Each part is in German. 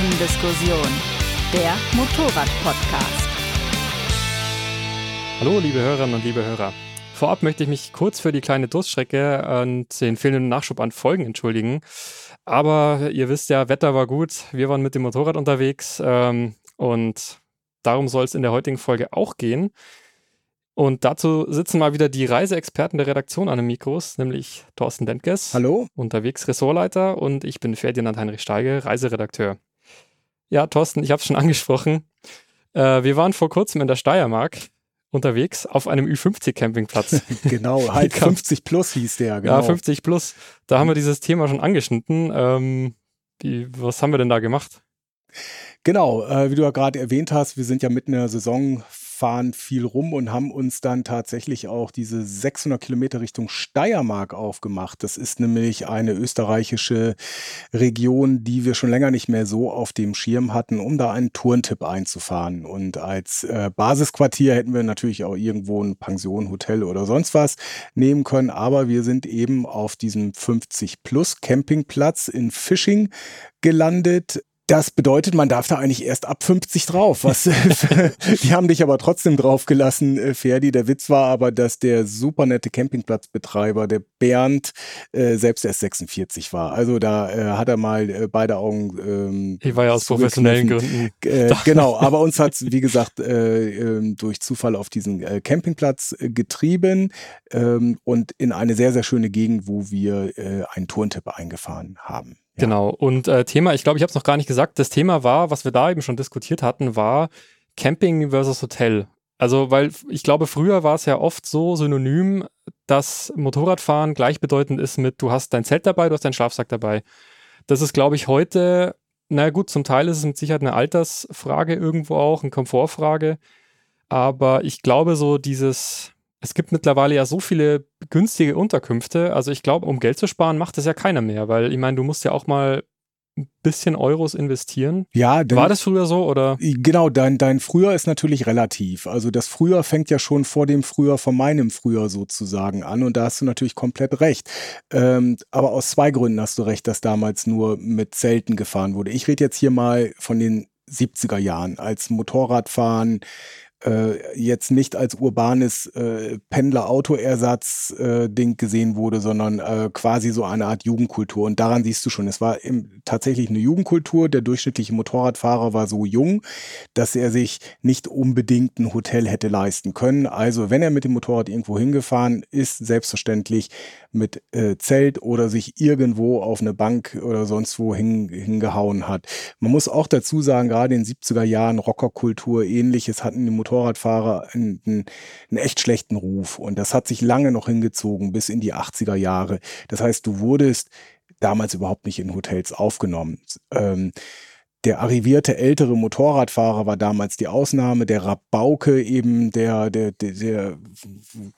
Kurvendiskussion, der Motorrad-Podcast. Hallo, liebe Hörerinnen und liebe Hörer. Vorab möchte ich mich kurz für die kleine Durststrecke und den fehlenden Nachschub an Folgen entschuldigen. Aber ihr wisst ja, Wetter war gut, wir waren mit dem Motorrad unterwegs ähm, und darum soll es in der heutigen Folge auch gehen. Und dazu sitzen mal wieder die Reiseexperten der Redaktion an den Mikros, nämlich Thorsten Dentges. Hallo. Unterwegs Ressortleiter und ich bin Ferdinand Heinrich Steige, Reiseredakteur. Ja, Thorsten, ich habe es schon angesprochen. Äh, wir waren vor kurzem in der Steiermark unterwegs auf einem Ü50-Campingplatz. genau, halt 50 plus hieß der, genau. Ja, 50 plus. Da haben wir dieses Thema schon angeschnitten. Ähm, wie, was haben wir denn da gemacht? Genau, äh, wie du ja gerade erwähnt hast, wir sind ja mitten in der Saison fahren viel rum und haben uns dann tatsächlich auch diese 600 Kilometer Richtung Steiermark aufgemacht. Das ist nämlich eine österreichische Region, die wir schon länger nicht mehr so auf dem Schirm hatten, um da einen Tourentipp einzufahren. Und als äh, Basisquartier hätten wir natürlich auch irgendwo ein Pension, Hotel oder sonst was nehmen können. Aber wir sind eben auf diesem 50 Plus Campingplatz in Fishing gelandet. Das bedeutet, man darf da eigentlich erst ab 50 drauf. Was, die haben dich aber trotzdem draufgelassen, äh, Ferdi. Der Witz war aber, dass der super nette Campingplatzbetreiber, der Bernd, äh, selbst erst 46 war. Also da äh, hat er mal äh, beide Augen. Ähm, ich war ja aus professionellen Gründen. Äh, genau, aber uns hat wie gesagt, äh, ähm, durch Zufall auf diesen Campingplatz getrieben ähm, und in eine sehr, sehr schöne Gegend, wo wir einen Tourentipp eingefahren haben. Genau. Und äh, Thema, ich glaube, ich habe es noch gar nicht gesagt, das Thema war, was wir da eben schon diskutiert hatten, war Camping versus Hotel. Also, weil ich glaube, früher war es ja oft so synonym, dass Motorradfahren gleichbedeutend ist mit, du hast dein Zelt dabei, du hast deinen Schlafsack dabei. Das ist, glaube ich, heute, naja gut, zum Teil ist es mit Sicherheit eine Altersfrage irgendwo auch, eine Komfortfrage. Aber ich glaube, so dieses, es gibt mittlerweile ja so viele günstige Unterkünfte. Also ich glaube, um Geld zu sparen, macht das ja keiner mehr, weil ich meine, du musst ja auch mal ein bisschen Euros investieren. Ja, denn, war das früher so oder? Genau, dein, dein Früher ist natürlich relativ. Also das Früher fängt ja schon vor dem Früher, von meinem Früher sozusagen an und da hast du natürlich komplett recht. Ähm, aber aus zwei Gründen hast du recht, dass damals nur mit Zelten gefahren wurde. Ich rede jetzt hier mal von den 70er Jahren, als Motorradfahren äh, jetzt nicht als urbanes äh, Pendler-Autoersatz-Ding äh, gesehen wurde, sondern äh, quasi so eine Art Jugendkultur. Und daran siehst du schon, es war im, tatsächlich eine Jugendkultur. Der durchschnittliche Motorradfahrer war so jung, dass er sich nicht unbedingt ein Hotel hätte leisten können. Also wenn er mit dem Motorrad irgendwo hingefahren ist, selbstverständlich mit äh, Zelt oder sich irgendwo auf eine Bank oder sonst wo hin, hingehauen hat. Man muss auch dazu sagen, gerade in den 70er Jahren Rockerkultur, ähnliches hatten die Motorradfahrer Motorradfahrer einen, einen, echt schlechten Ruf. Und das hat sich lange noch hingezogen, bis in die 80er Jahre. Das heißt, du wurdest damals überhaupt nicht in Hotels aufgenommen. Ähm, der arrivierte ältere Motorradfahrer war damals die Ausnahme, der Rabauke eben, der, der, der, der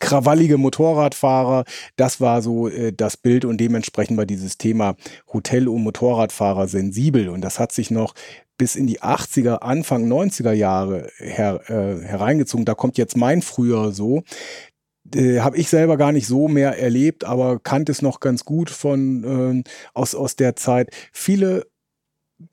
krawallige Motorradfahrer, das war so äh, das Bild und dementsprechend war dieses Thema Hotel- und Motorradfahrer sensibel und das hat sich noch bis in die 80er, Anfang 90er Jahre her, äh, hereingezogen. Da kommt jetzt mein Frühjahr so. Äh, Habe ich selber gar nicht so mehr erlebt, aber kannte es noch ganz gut von äh, aus, aus der Zeit. Viele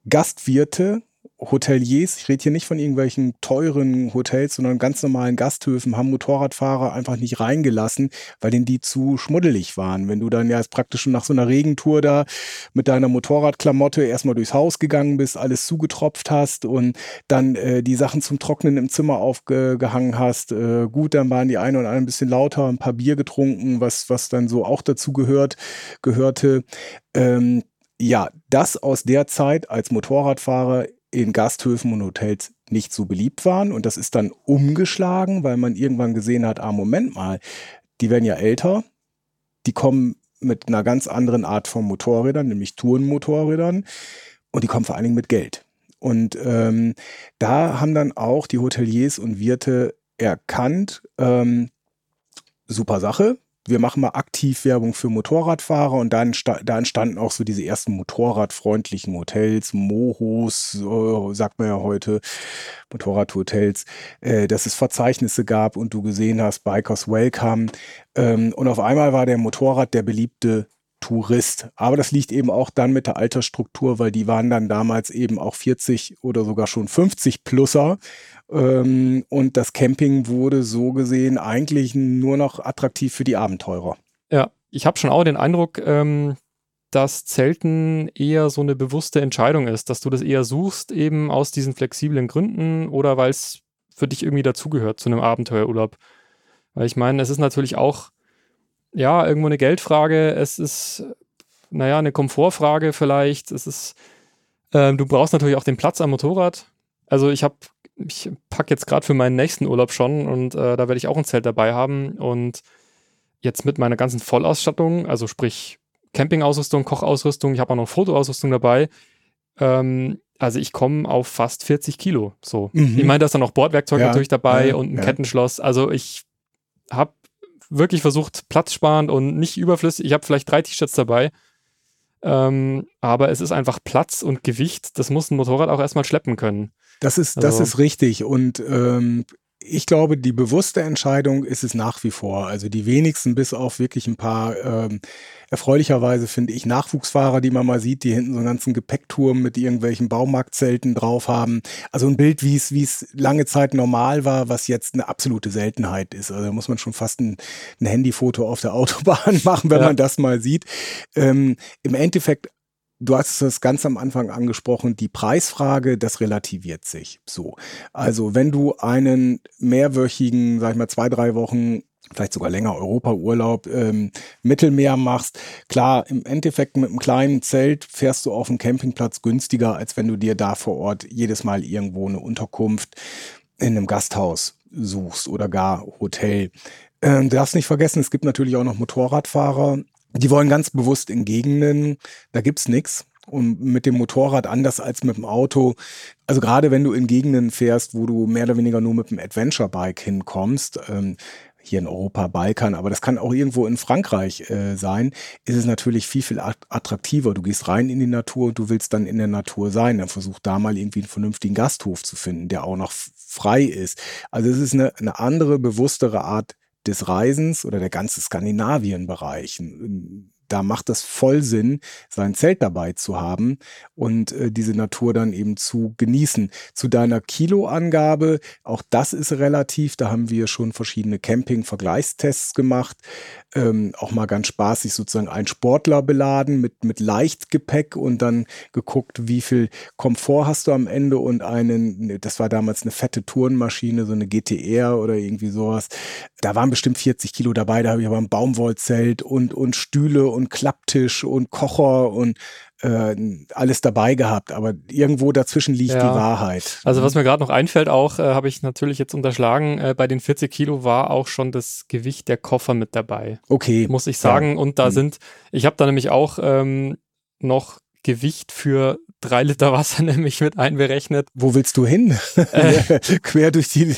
Gastwirte Hoteliers, ich rede hier nicht von irgendwelchen teuren Hotels, sondern ganz normalen Gasthöfen, haben Motorradfahrer einfach nicht reingelassen, weil denen die zu schmuddelig waren. Wenn du dann ja praktisch schon nach so einer Regentour da mit deiner Motorradklamotte erstmal durchs Haus gegangen bist, alles zugetropft hast und dann äh, die Sachen zum Trocknen im Zimmer aufgehangen hast. Äh, gut, dann waren die eine und andere ein bisschen lauter, ein paar Bier getrunken, was, was dann so auch dazu gehört, gehörte. Ähm, ja, das aus der Zeit als Motorradfahrer in Gasthöfen und Hotels nicht so beliebt waren. Und das ist dann umgeschlagen, weil man irgendwann gesehen hat, ah, Moment mal, die werden ja älter, die kommen mit einer ganz anderen Art von Motorrädern, nämlich Tourenmotorrädern, und die kommen vor allen Dingen mit Geld. Und ähm, da haben dann auch die Hoteliers und Wirte erkannt, ähm, super Sache, wir machen mal aktiv Werbung für Motorradfahrer und dann da entstanden auch so diese ersten motorradfreundlichen Hotels, Mohos, so sagt man ja heute, Motorradhotels, äh, dass es Verzeichnisse gab und du gesehen hast, Bikers Welcome. Ähm, und auf einmal war der Motorrad der beliebte Tourist. Aber das liegt eben auch dann mit der Altersstruktur, weil die waren dann damals eben auch 40 oder sogar schon 50 Pluser. Ähm, und das Camping wurde so gesehen eigentlich nur noch attraktiv für die Abenteurer. Ja, ich habe schon auch den Eindruck, ähm, dass Zelten eher so eine bewusste Entscheidung ist, dass du das eher suchst, eben aus diesen flexiblen Gründen oder weil es für dich irgendwie dazugehört zu einem Abenteuerurlaub. Weil ich meine, es ist natürlich auch, ja, irgendwo eine Geldfrage, es ist, naja, eine Komfortfrage vielleicht, es ist, äh, du brauchst natürlich auch den Platz am Motorrad. Also ich habe, ich packe jetzt gerade für meinen nächsten Urlaub schon und äh, da werde ich auch ein Zelt dabei haben und jetzt mit meiner ganzen Vollausstattung, also sprich Campingausrüstung, Kochausrüstung, ich habe auch noch Fotoausrüstung dabei. Ähm, also ich komme auf fast 40 Kilo. So. Mhm. Ich meine, da ist dann noch Bordwerkzeug ja, natürlich dabei ja, und ein ja. Kettenschloss. Also ich habe wirklich versucht, platzsparend und nicht überflüssig. Ich habe vielleicht drei T-Shirts dabei. Ähm, aber es ist einfach Platz und Gewicht. Das muss ein Motorrad auch erstmal schleppen können. Das ist, also, das ist richtig. Und ähm, ich glaube, die bewusste Entscheidung ist es nach wie vor. Also die wenigsten, bis auf wirklich ein paar ähm, erfreulicherweise finde ich Nachwuchsfahrer, die man mal sieht, die hinten so einen ganzen Gepäckturm mit irgendwelchen Baumarktzelten drauf haben. Also ein Bild, wie es wie es lange Zeit normal war, was jetzt eine absolute Seltenheit ist. Also da muss man schon fast ein, ein Handyfoto auf der Autobahn machen, wenn ja. man das mal sieht. Ähm, Im Endeffekt Du hast es ganz am Anfang angesprochen, die Preisfrage, das relativiert sich. So. Also, wenn du einen mehrwöchigen, sag ich mal, zwei, drei Wochen vielleicht sogar länger Europaurlaub, ähm, Mittelmeer machst. Klar, im Endeffekt mit einem kleinen Zelt fährst du auf dem Campingplatz günstiger, als wenn du dir da vor Ort jedes Mal irgendwo eine Unterkunft in einem Gasthaus suchst oder gar Hotel. Ähm, du darfst nicht vergessen, es gibt natürlich auch noch Motorradfahrer, die wollen ganz bewusst in Gegenden, da gibt's nix. Und mit dem Motorrad anders als mit dem Auto. Also gerade wenn du in Gegenden fährst, wo du mehr oder weniger nur mit dem Adventure-Bike hinkommst, ähm, hier in Europa, Balkan, aber das kann auch irgendwo in Frankreich äh, sein, ist es natürlich viel, viel attraktiver. Du gehst rein in die Natur und du willst dann in der Natur sein. Dann versuch da mal irgendwie einen vernünftigen Gasthof zu finden, der auch noch frei ist. Also es ist eine, eine andere, bewusstere Art des Reisens oder der ganze Skandinavienbereich da macht es voll Sinn, sein Zelt dabei zu haben und äh, diese Natur dann eben zu genießen. Zu deiner Kiloangabe, auch das ist relativ, da haben wir schon verschiedene Camping-Vergleichstests gemacht, ähm, auch mal ganz spaßig sozusagen ein Sportler beladen mit, mit Leichtgepäck und dann geguckt, wie viel Komfort hast du am Ende und einen, das war damals eine fette Tourenmaschine, so eine GTR oder irgendwie sowas. Da waren bestimmt 40 Kilo dabei, da habe ich aber ein Baumwollzelt und, und Stühle und Klapptisch und Kocher und äh, alles dabei gehabt, aber irgendwo dazwischen liegt ja. die Wahrheit. Also was mir gerade noch einfällt, auch äh, habe ich natürlich jetzt unterschlagen, äh, bei den 40 Kilo war auch schon das Gewicht der Koffer mit dabei. Okay. Muss ich sagen. Ja. Und da mhm. sind, ich habe da nämlich auch ähm, noch Gewicht für drei Liter Wasser nämlich mit einberechnet. Wo willst du hin? Äh, quer durch die,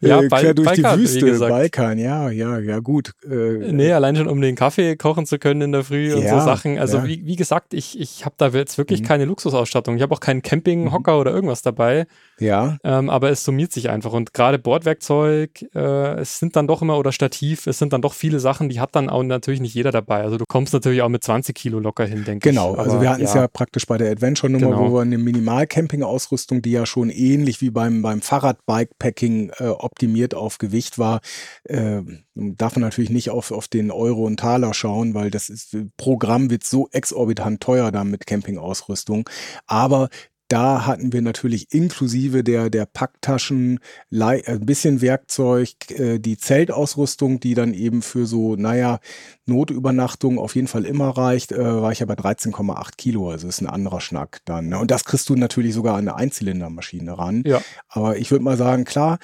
ja, äh, quer durch Balkan, die Wüste, Balkan, ja, ja, ja, gut. Äh, nee, allein schon um den Kaffee kochen zu können in der Früh und ja, so Sachen. Also ja. wie, wie gesagt, ich, ich habe da jetzt wirklich mhm. keine Luxusausstattung. Ich habe auch keinen Campinghocker mhm. oder irgendwas dabei. Ja. Ähm, aber es summiert sich einfach. Und gerade Bordwerkzeug, äh, es sind dann doch immer, oder Stativ, es sind dann doch viele Sachen, die hat dann auch natürlich nicht jeder dabei. Also du kommst natürlich auch mit 20 Kilo locker hin, denke genau, ich. Genau, also wir hatten es ja. ja. praktisch bei der Adventure-Nummer, genau. wo wir eine Minimal-Camping-Ausrüstung, die ja schon ähnlich wie beim, beim Fahrrad-Bikepacking äh, optimiert auf Gewicht war, äh, darf man natürlich nicht auf, auf den Euro und Taler schauen, weil das ist, Programm wird so exorbitant teuer da mit Campingausrüstung. Aber da hatten wir natürlich inklusive der, der Packtaschen äh, ein bisschen Werkzeug, äh, die Zeltausrüstung, die dann eben für so, naja, Notübernachtung auf jeden Fall immer reicht, äh, war ich ja bei 13,8 Kilo. Also ist ein anderer Schnack dann. Ne? Und das kriegst du natürlich sogar an eine Einzylindermaschine ran. Ja. Aber ich würde mal sagen, klar,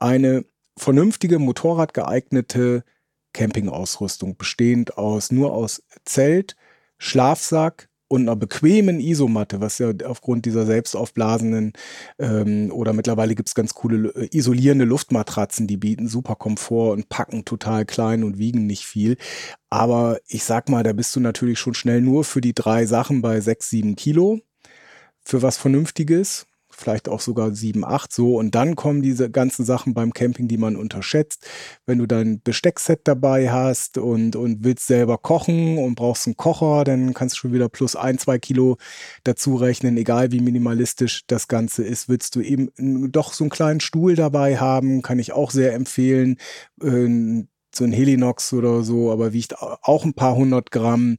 eine vernünftige, motorradgeeignete Campingausrüstung, bestehend aus nur aus Zelt, Schlafsack, und einer bequemen Isomatte, was ja aufgrund dieser selbstaufblasenden ähm, oder mittlerweile gibt's ganz coole äh, isolierende Luftmatratzen, die bieten super Komfort und packen total klein und wiegen nicht viel. Aber ich sag mal, da bist du natürlich schon schnell nur für die drei Sachen bei sechs, sieben Kilo für was Vernünftiges vielleicht auch sogar sieben, acht so. Und dann kommen diese ganzen Sachen beim Camping, die man unterschätzt. Wenn du dein Besteckset dabei hast und, und willst selber kochen und brauchst einen Kocher, dann kannst du schon wieder plus ein, zwei Kilo dazu rechnen, egal wie minimalistisch das Ganze ist. Willst du eben doch so einen kleinen Stuhl dabei haben, kann ich auch sehr empfehlen. Äh, so ein Helinox oder so, aber wiegt auch ein paar hundert Gramm.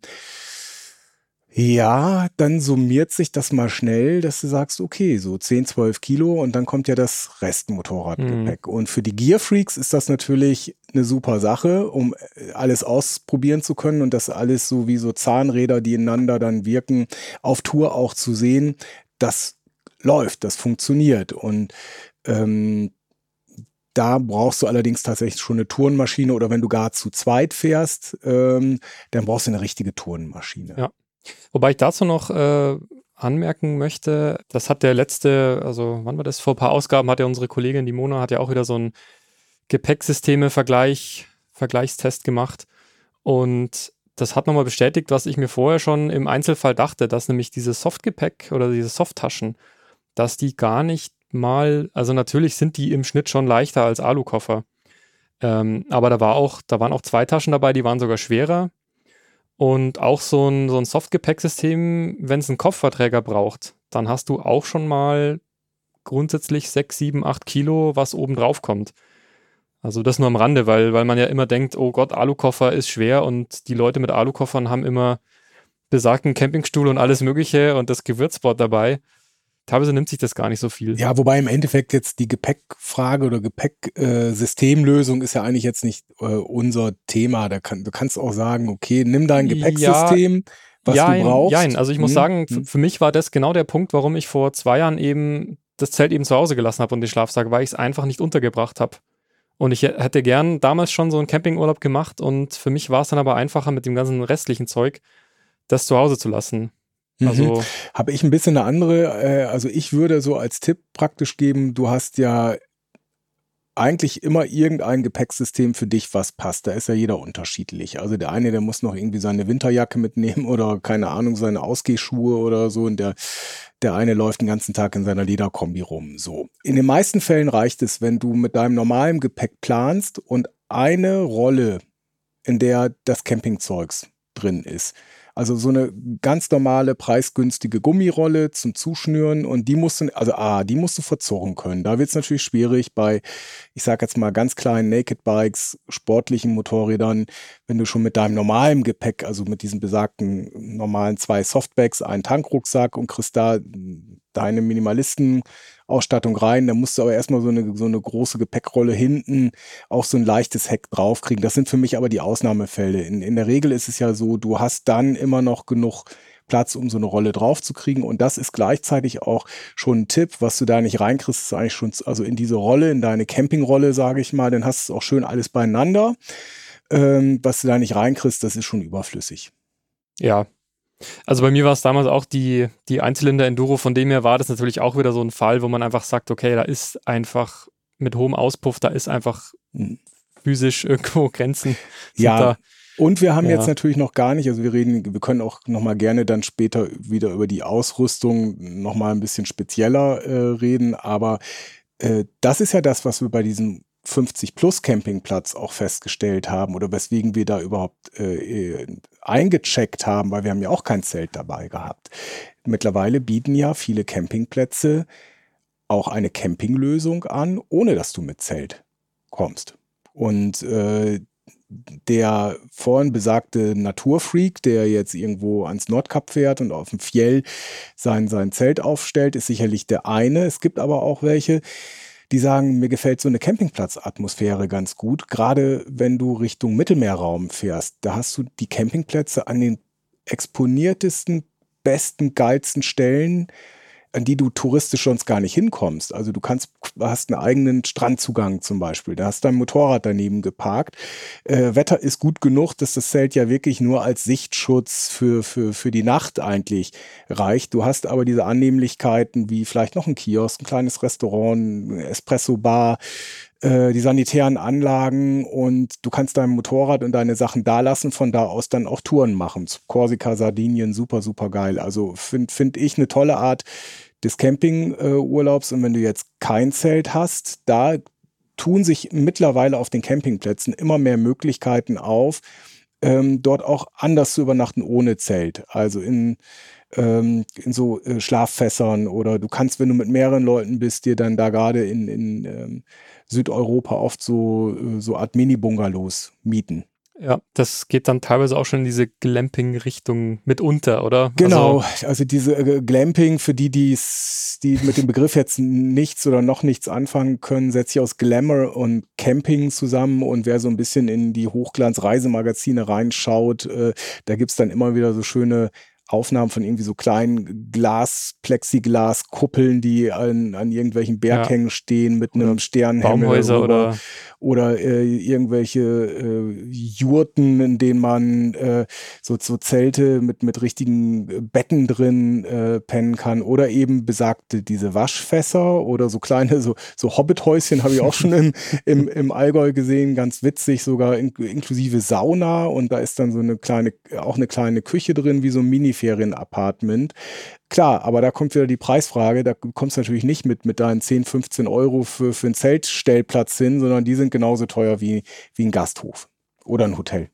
Ja, dann summiert sich das mal schnell, dass du sagst, okay, so 10, 12 Kilo und dann kommt ja das Restmotorradgepäck. Mhm. Und für die Gearfreaks ist das natürlich eine super Sache, um äh, alles ausprobieren zu können und das alles so wie so Zahnräder, die ineinander dann wirken, auf Tour auch zu sehen. Das läuft, das funktioniert. Und ähm, da brauchst du allerdings tatsächlich schon eine Tourenmaschine oder wenn du gar zu zweit fährst, ähm, dann brauchst du eine richtige Tourenmaschine. Ja. Wobei ich dazu noch äh, anmerken möchte, das hat der letzte, also wann war das? Vor ein paar Ausgaben hat ja unsere Kollegin, die Mona, hat ja auch wieder so ein Gepäcksysteme-Vergleich, Vergleichstest gemacht. Und das hat nochmal bestätigt, was ich mir vorher schon im Einzelfall dachte, dass nämlich dieses Softgepäck oder diese Softtaschen, dass die gar nicht mal, also natürlich sind die im Schnitt schon leichter als Alukoffer. Ähm, aber da war auch, da waren auch zwei Taschen dabei, die waren sogar schwerer. Und auch so ein, so ein Softgepäcksystem, wenn es einen Kopfverträger braucht, dann hast du auch schon mal grundsätzlich 6, 7, 8 Kilo, was oben drauf kommt. Also das nur am Rande, weil, weil man ja immer denkt, oh Gott, Alukoffer ist schwer und die Leute mit Alukoffern haben immer besagten Campingstuhl und alles Mögliche und das Gewürzbord dabei teilweise nimmt sich das gar nicht so viel. Ja, wobei im Endeffekt jetzt die Gepäckfrage oder Gepäcksystemlösung äh, ist ja eigentlich jetzt nicht äh, unser Thema. Da kann, du kannst auch sagen, okay, nimm dein Gepäcksystem, ja, was jein, du brauchst. Jein. Also ich muss hm, sagen, hm. für mich war das genau der Punkt, warum ich vor zwei Jahren eben das Zelt eben zu Hause gelassen habe und die Schlafsack, weil ich es einfach nicht untergebracht habe. Und ich hätte gern damals schon so einen Campingurlaub gemacht und für mich war es dann aber einfacher mit dem ganzen restlichen Zeug, das zu Hause zu lassen. Mhm. Also mhm. habe ich ein bisschen eine andere, äh, also ich würde so als Tipp praktisch geben, du hast ja eigentlich immer irgendein Gepäcksystem für dich, was passt. Da ist ja jeder unterschiedlich. Also der eine, der muss noch irgendwie seine Winterjacke mitnehmen oder keine Ahnung, seine Ausgehschuhe oder so. Und der, der eine läuft den ganzen Tag in seiner Lederkombi rum. So. In den meisten Fällen reicht es, wenn du mit deinem normalen Gepäck planst und eine Rolle, in der das Campingzeugs drin ist. Also so eine ganz normale, preisgünstige Gummirolle zum Zuschnüren und die musst du, also A, die musst du verzorren können. Da wird es natürlich schwierig bei, ich sag jetzt mal, ganz kleinen Naked Bikes, sportlichen Motorrädern, wenn du schon mit deinem normalen Gepäck, also mit diesen besagten normalen zwei Softbags, einen Tankrucksack und kriegst da deine Minimalisten Ausstattung rein. Da musst du aber erstmal so eine, so eine große Gepäckrolle hinten, auch so ein leichtes Heck draufkriegen. Das sind für mich aber die Ausnahmefälle. In, in der Regel ist es ja so, du hast dann immer noch genug Platz, um so eine Rolle draufzukriegen. Und das ist gleichzeitig auch schon ein Tipp, was du da nicht reinkriegst, ist eigentlich schon, also in diese Rolle, in deine Campingrolle, sage ich mal, dann hast du auch schön alles beieinander. Ähm, was du da nicht reinkriegst, das ist schon überflüssig. Ja, also bei mir war es damals auch die, die Einzylinder-Enduro, von dem her war das natürlich auch wieder so ein Fall, wo man einfach sagt, okay, da ist einfach mit hohem Auspuff, da ist einfach hm. physisch irgendwo Grenzen. Ja. Da. Und wir haben ja. jetzt natürlich noch gar nicht, also wir reden, wir können auch nochmal gerne dann später wieder über die Ausrüstung nochmal ein bisschen spezieller äh, reden, aber äh, das ist ja das, was wir bei diesem 50 plus Campingplatz auch festgestellt haben oder weswegen wir da überhaupt äh, äh, eingecheckt haben, weil wir haben ja auch kein Zelt dabei gehabt. Mittlerweile bieten ja viele Campingplätze auch eine Campinglösung an, ohne dass du mit Zelt kommst. Und äh, der vorhin besagte Naturfreak, der jetzt irgendwo ans Nordkap fährt und auf dem Fjell sein, sein Zelt aufstellt, ist sicherlich der eine. Es gibt aber auch welche, die sagen, mir gefällt so eine Campingplatzatmosphäre ganz gut, gerade wenn du Richtung Mittelmeerraum fährst. Da hast du die Campingplätze an den exponiertesten, besten, geilsten Stellen an die du touristisch sonst gar nicht hinkommst. Also du kannst, hast einen eigenen Strandzugang zum Beispiel. Da hast dein Motorrad daneben geparkt. Äh, Wetter ist gut genug, dass das Zelt ja wirklich nur als Sichtschutz für, für, für die Nacht eigentlich reicht. Du hast aber diese Annehmlichkeiten wie vielleicht noch ein Kiosk, ein kleines Restaurant, Espresso-Bar, äh, die sanitären Anlagen und du kannst dein Motorrad und deine Sachen da lassen, von da aus dann auch Touren machen. Korsika, Sardinien, super, super geil. Also finde find ich eine tolle Art, des Campingurlaubs. und wenn du jetzt kein Zelt hast, da tun sich mittlerweile auf den Campingplätzen immer mehr Möglichkeiten auf, ähm, dort auch anders zu übernachten ohne Zelt. Also in, ähm, in so äh, Schlaffässern oder du kannst, wenn du mit mehreren Leuten bist, dir dann da gerade in, in ähm, Südeuropa oft so, äh, so Art Mini-Bungalows mieten. Ja, das geht dann teilweise auch schon in diese Glamping-Richtung mitunter, oder? Genau, also, also diese äh, Glamping, für die, die's, die mit dem Begriff jetzt nichts oder noch nichts anfangen können, setzt sich aus Glamour und Camping zusammen und wer so ein bisschen in die Hochglanz-Reisemagazine reinschaut, äh, da gibt's dann immer wieder so schöne Aufnahmen von irgendwie so kleinen Glas, Plexiglas-Kuppeln, die an, an irgendwelchen Berghängen ja. stehen mit einem Sternenhimmel. Baumhäuser oder oder äh, irgendwelche äh, Jurten, in denen man äh, so, so Zelte mit, mit richtigen Betten drin äh, pennen kann oder eben besagte diese Waschfässer oder so kleine, so, so Hobbithäuschen habe ich auch schon im, im, im Allgäu gesehen, ganz witzig, sogar in, inklusive Sauna und da ist dann so eine kleine, auch eine kleine Küche drin, wie so ein Mini-Ferien-Apartment. Klar, aber da kommt wieder die Preisfrage. Da kommst du natürlich nicht mit, mit deinen 10, 15 Euro für, für einen Zeltstellplatz hin, sondern die sind genauso teuer wie, wie ein Gasthof oder ein Hotel.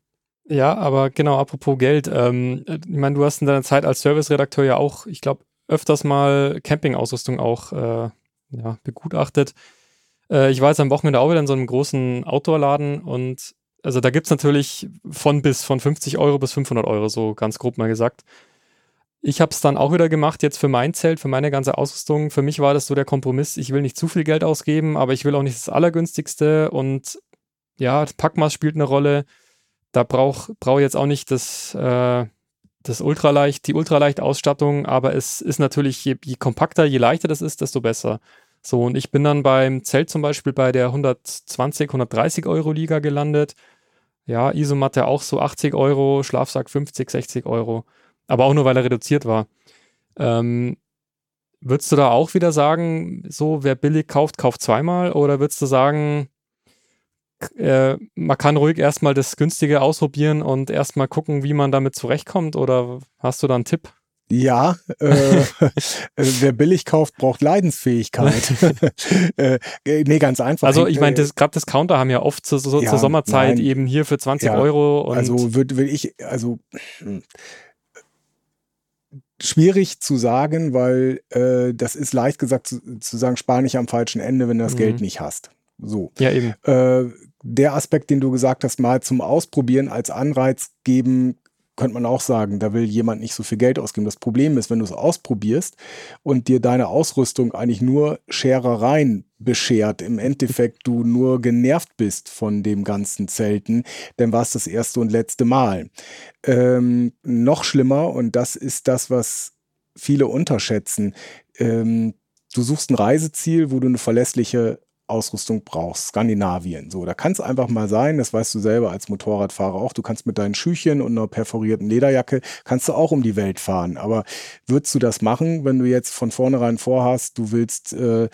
Ja, aber genau, apropos Geld. Ähm, ich meine, du hast in deiner Zeit als Serviceredakteur ja auch, ich glaube, öfters mal Campingausrüstung auch äh, ja, begutachtet. Äh, ich war jetzt am Wochenende auch wieder in so einem großen Outdoor-Laden und also da gibt es natürlich von bis von 50 Euro bis 500 Euro, so ganz grob mal gesagt. Ich habe es dann auch wieder gemacht, jetzt für mein Zelt, für meine ganze Ausrüstung. Für mich war das so der Kompromiss, ich will nicht zu viel Geld ausgeben, aber ich will auch nicht das Allergünstigste. Und ja, Packmaß spielt eine Rolle. Da brauche brauch jetzt auch nicht das, äh, das Ultraleicht, die ultraleicht Ausstattung, aber es ist natürlich, je, je kompakter, je leichter das ist, desto besser. So, und ich bin dann beim Zelt zum Beispiel bei der 120, 130 Euro Liga gelandet. Ja, Isomatte auch so 80 Euro, Schlafsack 50, 60 Euro aber auch nur, weil er reduziert war. Ähm, würdest du da auch wieder sagen, so wer billig kauft, kauft zweimal? Oder würdest du sagen, äh, man kann ruhig erstmal das Günstige ausprobieren und erstmal gucken, wie man damit zurechtkommt? Oder hast du da einen Tipp? Ja, äh, äh wer billig kauft, braucht Leidensfähigkeit. äh, nee, ganz einfach. Also ich meine, gerade Discounter haben ja oft zu, so, ja, zur Sommerzeit nein, eben hier für 20 ja, Euro. also würde würd ich, also schwierig zu sagen, weil äh, das ist leicht gesagt zu, zu, sagen, spar nicht am falschen Ende, wenn du das mhm. Geld nicht hast. So. Ja, eben. Äh, der Aspekt, den du gesagt hast, mal zum Ausprobieren als Anreiz geben, könnte man auch sagen, da will jemand nicht so viel Geld ausgeben. Das Problem ist, wenn du es ausprobierst und dir deine Ausrüstung eigentlich nur Scherereien beschert, im Endeffekt du nur genervt bist von dem ganzen Zelten, dann war es das erste und letzte Mal. Ähm, noch schlimmer, und das ist das, was viele unterschätzen, ähm, du suchst ein Reiseziel, wo du eine verlässliche Ausrüstung brauchst. Skandinavien. So, da kann es einfach mal sein, das weißt du selber als Motorradfahrer auch, du kannst mit deinen Schüchchen und einer perforierten Lederjacke, kannst du auch um die Welt fahren. Aber würdest du das machen, wenn du jetzt von vornherein vorhast, du willst, äh,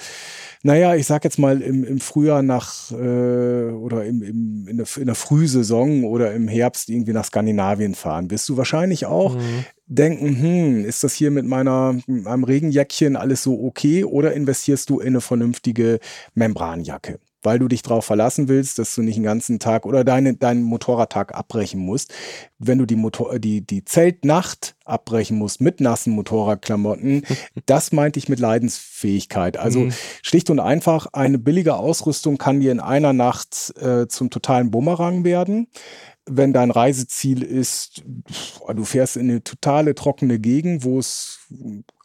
naja, ich sag jetzt mal im, im Frühjahr nach äh, oder im, im, in, der, in der Frühsaison oder im Herbst irgendwie nach Skandinavien fahren, wirst du wahrscheinlich auch mhm denken, hm, ist das hier mit meiner, mit meinem Regenjäckchen alles so okay oder investierst du in eine vernünftige Membranjacke? Weil du dich darauf verlassen willst, dass du nicht den ganzen Tag oder deine, deinen Motorradtag abbrechen musst. Wenn du die, Motor, die, die Zeltnacht abbrechen musst mit nassen Motorradklamotten, das meinte ich mit Leidensfähigkeit. Also mhm. schlicht und einfach, eine billige Ausrüstung kann dir in einer Nacht äh, zum totalen Bumerang werden wenn dein Reiseziel ist, du fährst in eine totale trockene Gegend, wo es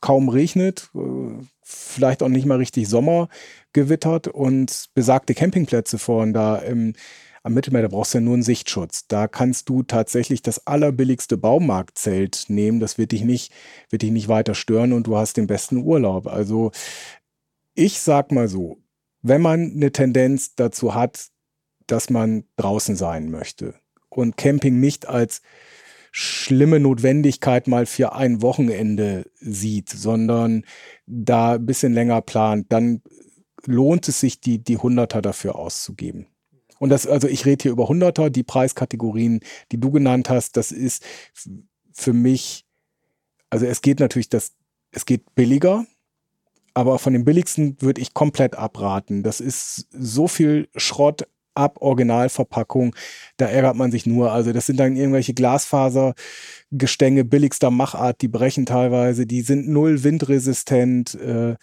kaum regnet, äh, vielleicht auch nicht mal richtig Sommer gewittert und besagte Campingplätze vorn da im, am Mittelmeer, da brauchst du ja nur einen Sichtschutz. Da kannst du tatsächlich das allerbilligste Baumarktzelt nehmen. Das wird dich nicht, wird dich nicht weiter stören und du hast den besten Urlaub. Also ich sag mal so, wenn man eine Tendenz dazu hat, dass man draußen sein möchte, und Camping nicht als schlimme Notwendigkeit mal für ein Wochenende sieht, sondern da ein bisschen länger plant, dann lohnt es sich, die, die Hunderter dafür auszugeben. Und das, also ich rede hier über Hunderter, die Preiskategorien, die du genannt hast, das ist für mich, also es geht natürlich das, es geht billiger, aber von den billigsten würde ich komplett abraten. Das ist so viel Schrott ab Originalverpackung, da ärgert man sich nur. Also das sind dann irgendwelche Glasfasergestänge billigster Machart, die brechen teilweise, die sind null windresistent. Äh,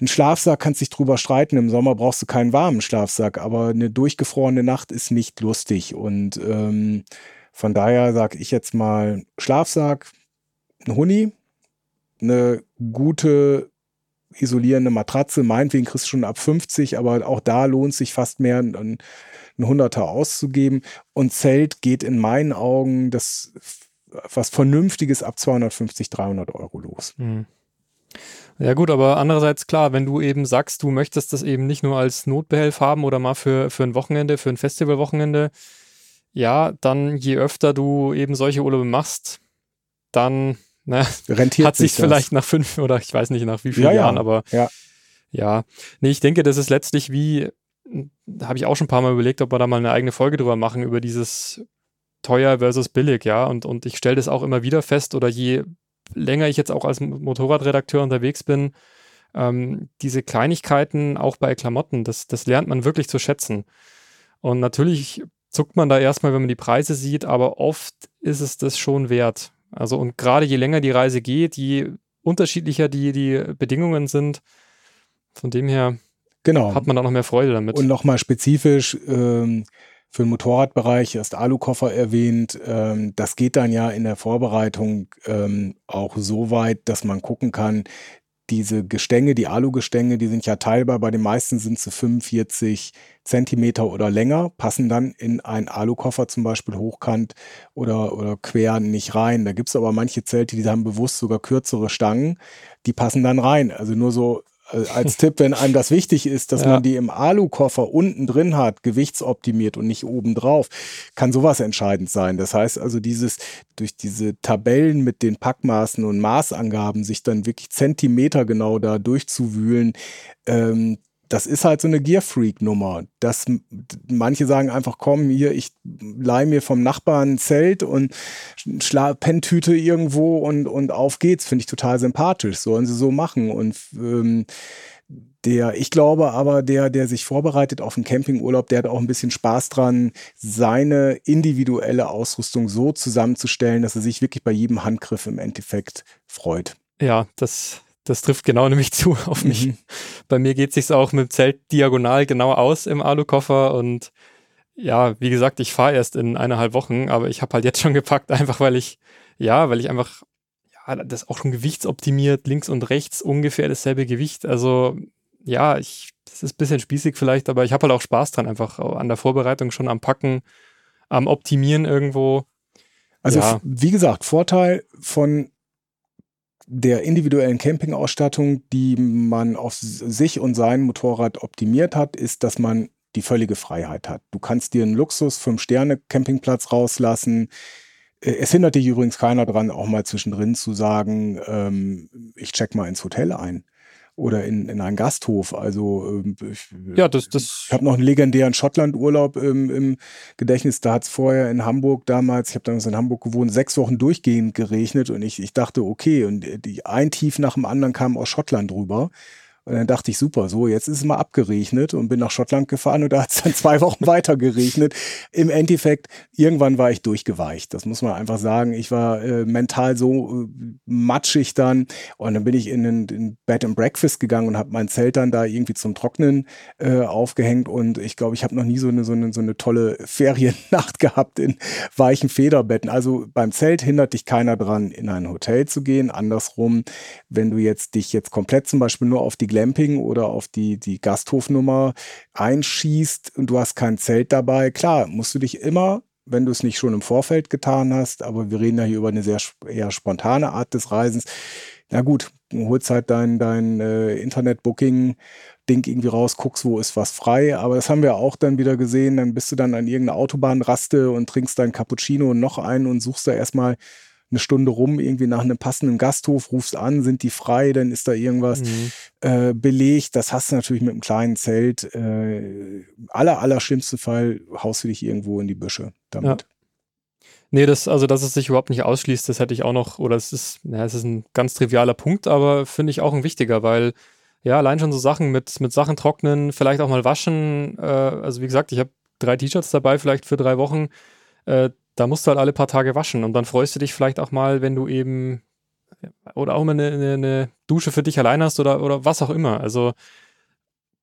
ein Schlafsack kannst dich drüber streiten. Im Sommer brauchst du keinen warmen Schlafsack, aber eine durchgefrorene Nacht ist nicht lustig. Und ähm, von daher sage ich jetzt mal Schlafsack, ein Huni, eine gute isolierende Matratze. Meinetwegen kriegst du schon ab 50, aber auch da lohnt sich fast mehr, ein, Hunderter auszugeben. Und Zelt geht in meinen Augen das was Vernünftiges ab 250, 300 Euro los. Mhm. Ja gut, aber andererseits klar, wenn du eben sagst, du möchtest das eben nicht nur als Notbehelf haben oder mal für, für ein Wochenende, für ein Festivalwochenende, ja, dann je öfter du eben solche Urlaube machst, dann na, Rentiert hat sich vielleicht nach fünf oder ich weiß nicht nach wie vielen ja, Jahren, ja. aber ja. ja. Nee, ich denke, das ist letztlich wie, da habe ich auch schon ein paar Mal überlegt, ob wir da mal eine eigene Folge drüber machen, über dieses teuer versus billig, ja. Und, und ich stelle das auch immer wieder fest, oder je länger ich jetzt auch als Motorradredakteur unterwegs bin, ähm, diese Kleinigkeiten auch bei Klamotten, das, das lernt man wirklich zu schätzen. Und natürlich zuckt man da erstmal, wenn man die Preise sieht, aber oft ist es das schon wert. Also und gerade je länger die Reise geht, je unterschiedlicher die, die Bedingungen sind, von dem her genau. hat man da noch mehr Freude damit. Und nochmal spezifisch, ähm, für den Motorradbereich, erst Alukoffer erwähnt. Ähm, das geht dann ja in der Vorbereitung ähm, auch so weit, dass man gucken kann, diese Gestänge, die Alugestänge, die sind ja teilbar. Bei den meisten sind sie 45 Zentimeter oder länger, passen dann in einen Alukoffer zum Beispiel hochkant oder, oder quer nicht rein. Da gibt es aber manche Zelte, die haben bewusst sogar kürzere Stangen, die passen dann rein. Also nur so als Tipp, wenn einem das wichtig ist, dass ja. man die im Alukoffer unten drin hat, gewichtsoptimiert und nicht oben drauf, kann sowas entscheidend sein. Das heißt also, dieses durch diese Tabellen mit den Packmaßen und Maßangaben sich dann wirklich Zentimeter genau da durchzuwühlen, ähm, das ist halt so eine Gear-Freak-Nummer. Dass manche sagen einfach, komm, hier, ich leih mir vom Nachbarn ein Zelt und Schla Penntüte irgendwo und, und auf geht's. Finde ich total sympathisch. Sollen sie so machen. Und ähm, der, ich glaube aber, der, der sich vorbereitet auf einen Campingurlaub, der hat auch ein bisschen Spaß dran, seine individuelle Ausrüstung so zusammenzustellen, dass er sich wirklich bei jedem Handgriff im Endeffekt freut. Ja, das das trifft genau nämlich zu auf mich. Mhm. Bei mir geht es sich auch mit dem Zelt diagonal genau aus im Alukoffer und ja, wie gesagt, ich fahre erst in eineinhalb Wochen, aber ich habe halt jetzt schon gepackt, einfach weil ich, ja, weil ich einfach, ja, das auch schon gewichtsoptimiert, links und rechts ungefähr dasselbe Gewicht. Also ja, ich, das ist ein bisschen spießig vielleicht, aber ich habe halt auch Spaß dran, einfach an der Vorbereitung schon am Packen, am Optimieren irgendwo. Also ja. wie gesagt, Vorteil von der individuellen Campingausstattung, die man auf sich und sein Motorrad optimiert hat, ist, dass man die völlige Freiheit hat. Du kannst dir einen Luxus fünf Sterne Campingplatz rauslassen. Äh, es hindert dich übrigens keiner dran, auch mal zwischendrin zu sagen, ähm, ich check mal ins Hotel ein oder in, in einen Gasthof. Also ähm, ich, ja, das, das ich habe noch einen legendären Schottland-Urlaub im, im Gedächtnis. Da hat es vorher in Hamburg damals, ich habe damals in Hamburg gewohnt, sechs Wochen durchgehend geregnet und ich, ich dachte, okay, und die, ein Tief nach dem anderen kam aus Schottland rüber. Und dann dachte ich, super, so, jetzt ist es mal abgeregnet und bin nach Schottland gefahren und da hat es dann zwei Wochen weiter geregnet. Im Endeffekt, irgendwann war ich durchgeweicht. Das muss man einfach sagen. Ich war äh, mental so äh, matschig dann und dann bin ich in ein Bed and Breakfast gegangen und habe mein Zelt dann da irgendwie zum Trocknen äh, aufgehängt und ich glaube, ich habe noch nie so eine, so, eine, so eine tolle Feriennacht gehabt in weichen Federbetten. Also beim Zelt hindert dich keiner dran, in ein Hotel zu gehen. Andersrum, wenn du jetzt dich jetzt komplett zum Beispiel nur auf die Glamping oder auf die, die Gasthofnummer einschießt und du hast kein Zelt dabei, klar, musst du dich immer wenn du es nicht schon im Vorfeld getan hast, aber wir reden ja hier über eine sehr eher spontane Art des Reisens. Na gut, du holst halt dein, dein äh, Internet-Booking-Ding irgendwie raus, guckst, wo ist was frei. Aber das haben wir auch dann wieder gesehen. Dann bist du dann an irgendeiner Autobahnraste und trinkst dein Cappuccino und noch einen und suchst da erstmal eine Stunde rum, irgendwie nach einem passenden Gasthof, rufst an, sind die frei, dann ist da irgendwas mhm. äh, belegt. Das hast du natürlich mit einem kleinen Zelt. Äh, aller, aller schlimmste Fall haust du dich irgendwo in die Büsche damit. Ja. Nee, das, also dass es sich überhaupt nicht ausschließt, das hätte ich auch noch, oder es ist, ja, es ist ein ganz trivialer Punkt, aber finde ich auch ein wichtiger, weil ja, allein schon so Sachen mit, mit Sachen trocknen, vielleicht auch mal waschen. Äh, also wie gesagt, ich habe drei T-Shirts dabei, vielleicht für drei Wochen. Äh, da musst du halt alle paar Tage waschen und dann freust du dich vielleicht auch mal, wenn du eben oder auch mal eine, eine, eine Dusche für dich allein hast oder, oder was auch immer. Also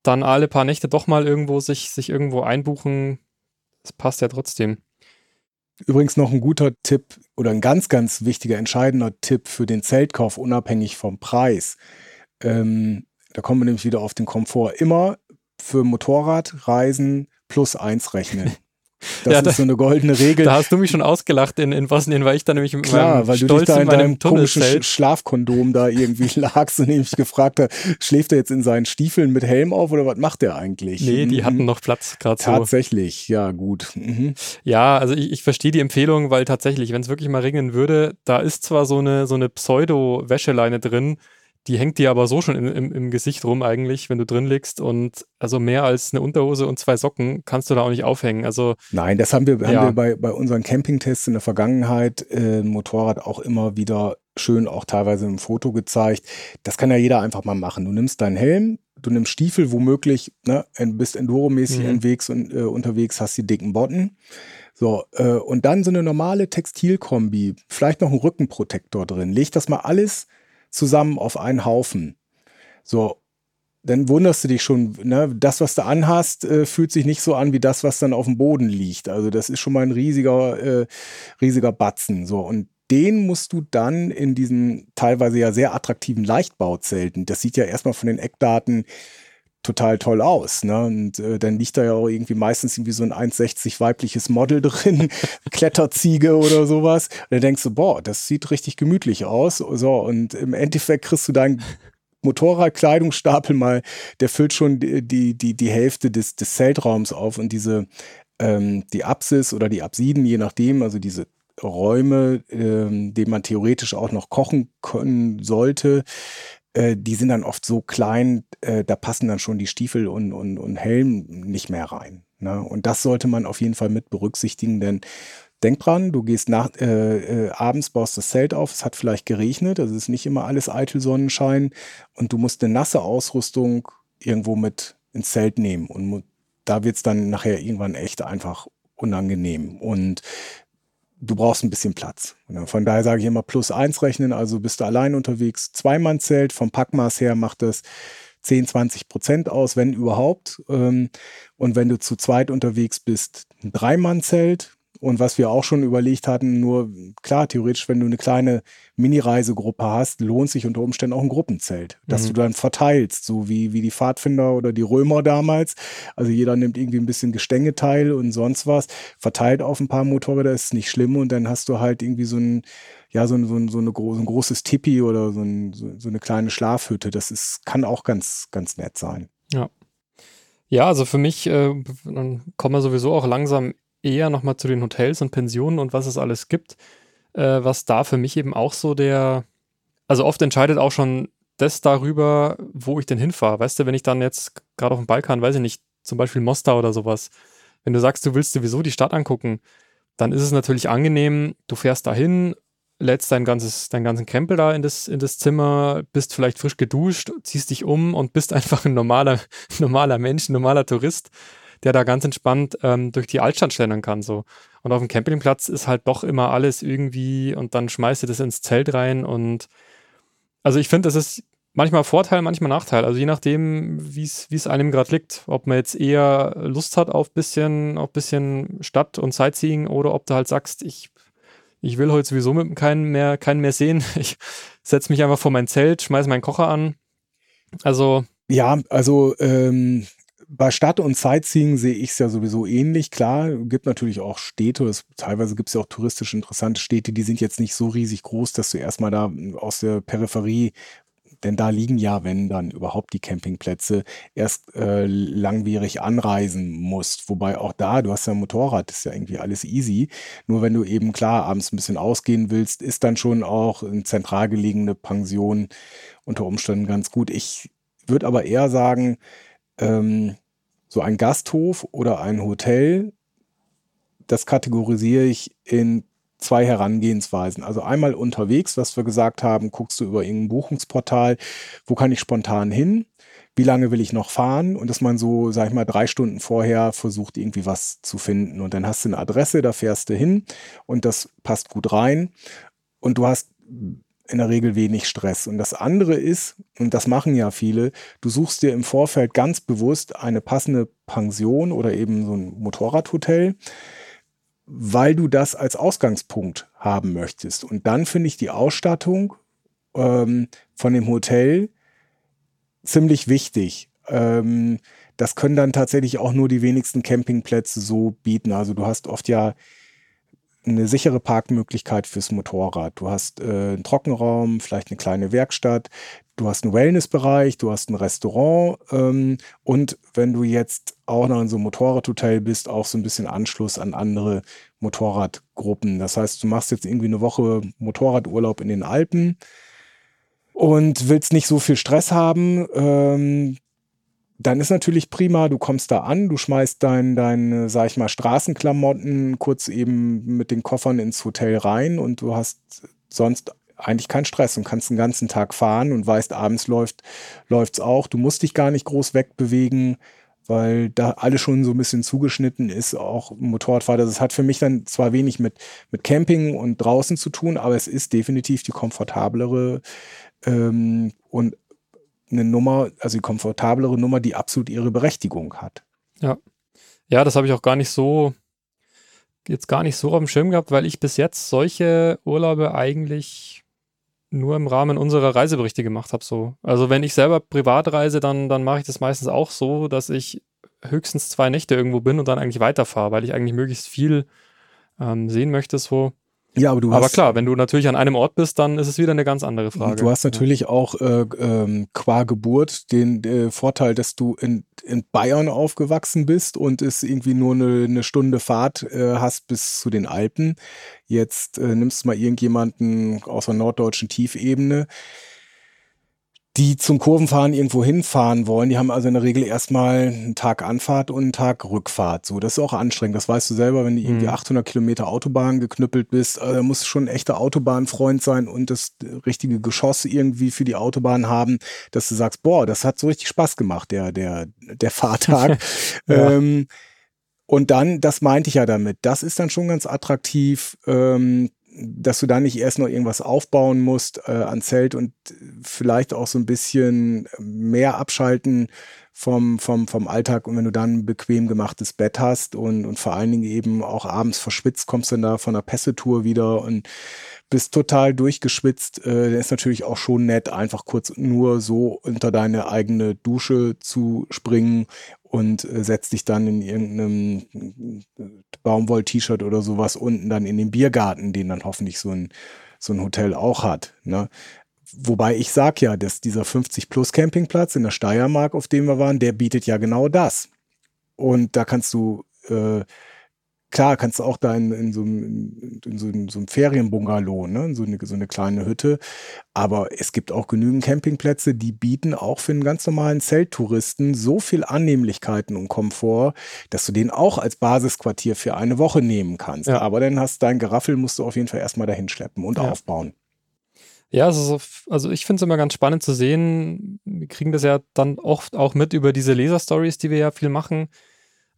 dann alle paar Nächte doch mal irgendwo sich, sich irgendwo einbuchen, das passt ja trotzdem. Übrigens noch ein guter Tipp oder ein ganz, ganz wichtiger, entscheidender Tipp für den Zeltkauf, unabhängig vom Preis. Ähm, da kommen wir nämlich wieder auf den Komfort. Immer für Motorradreisen plus eins rechnen. Das ja, ist da, so eine goldene Regel. Da hast du mich schon ausgelacht in, in Bosnien, weil ich da nämlich mit Klar, weil du dich da in, in deinem komischen Schlafkondom da irgendwie lagst und nämlich gefragt hast, schläft er jetzt in seinen Stiefeln mit Helm auf oder was macht der eigentlich? Nee, die mhm. hatten noch Platz gerade so. Tatsächlich, ja gut. Mhm. Ja, also ich, ich verstehe die Empfehlung, weil tatsächlich, wenn es wirklich mal regnen würde, da ist zwar so eine, so eine Pseudo-Wäscheleine drin, die hängt dir aber so schon im, im, im, Gesicht rum eigentlich, wenn du drin liegst. Und also mehr als eine Unterhose und zwei Socken kannst du da auch nicht aufhängen. Also Nein, das haben wir, ja. haben wir bei, bei unseren Campingtests in der Vergangenheit äh, Motorrad auch immer wieder schön auch teilweise im Foto gezeigt. Das kann ja jeder einfach mal machen. Du nimmst deinen Helm, du nimmst Stiefel, womöglich, ne, bist Enduro-mäßig mhm. unterwegs und äh, unterwegs, hast die dicken Botten. So, äh, und dann so eine normale Textilkombi, vielleicht noch ein Rückenprotektor drin. Leg das mal alles zusammen auf einen Haufen. So, dann wunderst du dich schon, ne? das, was du anhast, äh, fühlt sich nicht so an wie das, was dann auf dem Boden liegt. Also das ist schon mal ein riesiger, äh, riesiger Batzen. So, und den musst du dann in diesen teilweise ja sehr attraktiven Leichtbauzelten, das sieht ja erstmal von den Eckdaten total toll aus. Ne? Und äh, dann liegt da ja auch irgendwie meistens irgendwie so ein 1,60 weibliches Model drin, Kletterziege oder sowas. Und dann denkst du, boah, das sieht richtig gemütlich aus. So, und im Endeffekt kriegst du deinen Motorradkleidungsstapel mal, der füllt schon die, die, die, Hälfte des, des Zeltraums auf und diese, ähm, die Apsis oder die Absiden, je nachdem, also diese Räume, ähm, denen man theoretisch auch noch kochen können sollte, äh, die sind dann oft so klein, äh, da passen dann schon die Stiefel und, und, und Helm nicht mehr rein. Ne? Und das sollte man auf jeden Fall mit berücksichtigen, denn denk dran, du gehst nach, äh, äh, abends, baust das Zelt auf, es hat vielleicht geregnet, also es ist nicht immer alles eitel Sonnenschein und du musst eine nasse Ausrüstung irgendwo mit ins Zelt nehmen und da wird es dann nachher irgendwann echt einfach unangenehm. Und du brauchst ein bisschen Platz. Von daher sage ich immer plus eins rechnen, also bist du allein unterwegs. Zweimann-Zelt, vom Packmaß her macht das 10, 20 Prozent aus, wenn überhaupt. Ähm, und wenn du zu zweit unterwegs bist, ein Dreimann-Zelt, und was wir auch schon überlegt hatten, nur klar, theoretisch, wenn du eine kleine Mini-Reisegruppe hast, lohnt sich unter Umständen auch ein Gruppenzelt, dass mhm. du dann verteilst, so wie, wie die Pfadfinder oder die Römer damals. Also jeder nimmt irgendwie ein bisschen Gestänge teil und sonst was, verteilt auf ein paar Motorräder, ist nicht schlimm und dann hast du halt irgendwie so ein, ja, so ein, so ein, so eine, so ein großes Tipi oder so, ein, so eine kleine Schlafhütte. Das ist, kann auch ganz, ganz nett sein. Ja. Ja, also für mich, äh, dann kommen wir sowieso auch langsam eher nochmal zu den Hotels und Pensionen und was es alles gibt, äh, was da für mich eben auch so der, also oft entscheidet auch schon das darüber, wo ich denn hinfahre. Weißt du, wenn ich dann jetzt gerade auf dem Balkan, weiß ich nicht, zum Beispiel Mostar oder sowas, wenn du sagst, du willst sowieso die Stadt angucken, dann ist es natürlich angenehm, du fährst dahin, lädst dein ganzes, deinen ganzen Krempel da in das, in das Zimmer, bist vielleicht frisch geduscht, ziehst dich um und bist einfach ein normaler, normaler Mensch, ein normaler Tourist der da ganz entspannt ähm, durch die Altstadt schlendern kann. So. Und auf dem Campingplatz ist halt doch immer alles irgendwie und dann schmeißt du das ins Zelt rein und also ich finde, das ist manchmal Vorteil, manchmal Nachteil. Also je nachdem, wie es einem gerade liegt. Ob man jetzt eher Lust hat auf bisschen, auf bisschen Stadt und Sightseeing oder ob du halt sagst, ich, ich will heute sowieso mit keinen mehr, keinen mehr sehen. Ich setze mich einfach vor mein Zelt, schmeiße meinen Kocher an. Also. Ja, also ähm, bei Stadt und Sightseeing sehe ich es ja sowieso ähnlich. Klar, gibt natürlich auch Städte, es, teilweise gibt es ja auch touristisch interessante Städte, die sind jetzt nicht so riesig groß, dass du erstmal da aus der Peripherie, denn da liegen ja, wenn dann überhaupt die Campingplätze, erst äh, langwierig anreisen musst. Wobei auch da, du hast ja ein Motorrad, ist ja irgendwie alles easy. Nur wenn du eben klar abends ein bisschen ausgehen willst, ist dann schon auch eine zentral gelegene Pension unter Umständen ganz gut. Ich würde aber eher sagen, ähm, so ein Gasthof oder ein Hotel, das kategorisiere ich in zwei Herangehensweisen. Also einmal unterwegs, was wir gesagt haben, guckst du über irgendein Buchungsportal, wo kann ich spontan hin? Wie lange will ich noch fahren? Und dass man so, sag ich mal, drei Stunden vorher versucht, irgendwie was zu finden. Und dann hast du eine Adresse, da fährst du hin und das passt gut rein. Und du hast in der Regel wenig Stress. Und das andere ist, und das machen ja viele, du suchst dir im Vorfeld ganz bewusst eine passende Pension oder eben so ein Motorradhotel, weil du das als Ausgangspunkt haben möchtest. Und dann finde ich die Ausstattung ähm, von dem Hotel ziemlich wichtig. Ähm, das können dann tatsächlich auch nur die wenigsten Campingplätze so bieten. Also du hast oft ja eine sichere Parkmöglichkeit fürs Motorrad. Du hast äh, einen Trockenraum, vielleicht eine kleine Werkstatt, du hast einen Wellnessbereich, du hast ein Restaurant ähm, und wenn du jetzt auch noch in so einem Motorradhotel bist, auch so ein bisschen Anschluss an andere Motorradgruppen. Das heißt, du machst jetzt irgendwie eine Woche Motorradurlaub in den Alpen und willst nicht so viel Stress haben. Ähm, dann ist natürlich prima, du kommst da an, du schmeißt dein, deine, sag ich mal, Straßenklamotten kurz eben mit den Koffern ins Hotel rein und du hast sonst eigentlich keinen Stress und kannst den ganzen Tag fahren und weißt, abends läuft läuft's auch. Du musst dich gar nicht groß wegbewegen, weil da alles schon so ein bisschen zugeschnitten ist, auch Motorradfahrer. Das hat für mich dann zwar wenig mit, mit Camping und draußen zu tun, aber es ist definitiv die komfortablere ähm, und eine Nummer, also die komfortablere Nummer, die absolut ihre Berechtigung hat. Ja. Ja, das habe ich auch gar nicht so, jetzt gar nicht so auf dem Schirm gehabt, weil ich bis jetzt solche Urlaube eigentlich nur im Rahmen unserer Reiseberichte gemacht habe. So. Also wenn ich selber privat reise, dann, dann mache ich das meistens auch so, dass ich höchstens zwei Nächte irgendwo bin und dann eigentlich weiterfahre, weil ich eigentlich möglichst viel ähm, sehen möchte. So. Ja, aber du aber hast, klar, wenn du natürlich an einem Ort bist, dann ist es wieder eine ganz andere Frage. Du hast natürlich ja. auch äh, ähm, qua Geburt den äh, Vorteil, dass du in, in Bayern aufgewachsen bist und es irgendwie nur eine, eine Stunde Fahrt äh, hast bis zu den Alpen. Jetzt äh, nimmst du mal irgendjemanden aus der norddeutschen Tiefebene die zum Kurvenfahren irgendwo hinfahren wollen, die haben also in der Regel erstmal einen Tag Anfahrt und einen Tag Rückfahrt. So, das ist auch anstrengend. Das weißt du selber, wenn du irgendwie 800 mhm. Kilometer Autobahn geknüppelt bist, äh, musst du schon ein echter Autobahnfreund sein und das richtige Geschoss irgendwie für die Autobahn haben, dass du sagst, boah, das hat so richtig Spaß gemacht, der, der, der Fahrtag. ja. ähm, und dann, das meinte ich ja damit, das ist dann schon ganz attraktiv. Ähm, dass du da nicht erst noch irgendwas aufbauen musst äh, an Zelt und vielleicht auch so ein bisschen mehr abschalten vom, vom, vom Alltag. Und wenn du dann ein bequem gemachtes Bett hast und, und vor allen Dingen eben auch abends verschwitzt, kommst du dann da von der Pässetour wieder und bist total durchgeschwitzt, äh, dann ist natürlich auch schon nett, einfach kurz nur so unter deine eigene Dusche zu springen und äh, setzt dich dann in irgendeinem Baumwoll-T-Shirt oder sowas unten dann in den Biergarten, den dann hoffentlich so ein, so ein Hotel auch hat. Ne? Wobei ich sag ja, dass dieser 50-Plus-Campingplatz in der Steiermark, auf dem wir waren, der bietet ja genau das. Und da kannst du äh, klar, kannst du auch da in, in, so, einem, in so, in so einem Ferienbungalow, ne? so, eine, so eine kleine Hütte. Aber es gibt auch genügend Campingplätze, die bieten auch für einen ganz normalen Zelttouristen so viel Annehmlichkeiten und Komfort, dass du den auch als Basisquartier für eine Woche nehmen kannst. Ja. Aber dann hast dein Geraffel, musst du auf jeden Fall erstmal dahin schleppen und ja. aufbauen. Ja, also, also ich finde es immer ganz spannend zu sehen. Wir kriegen das ja dann oft auch mit über diese Leser-Stories, die wir ja viel machen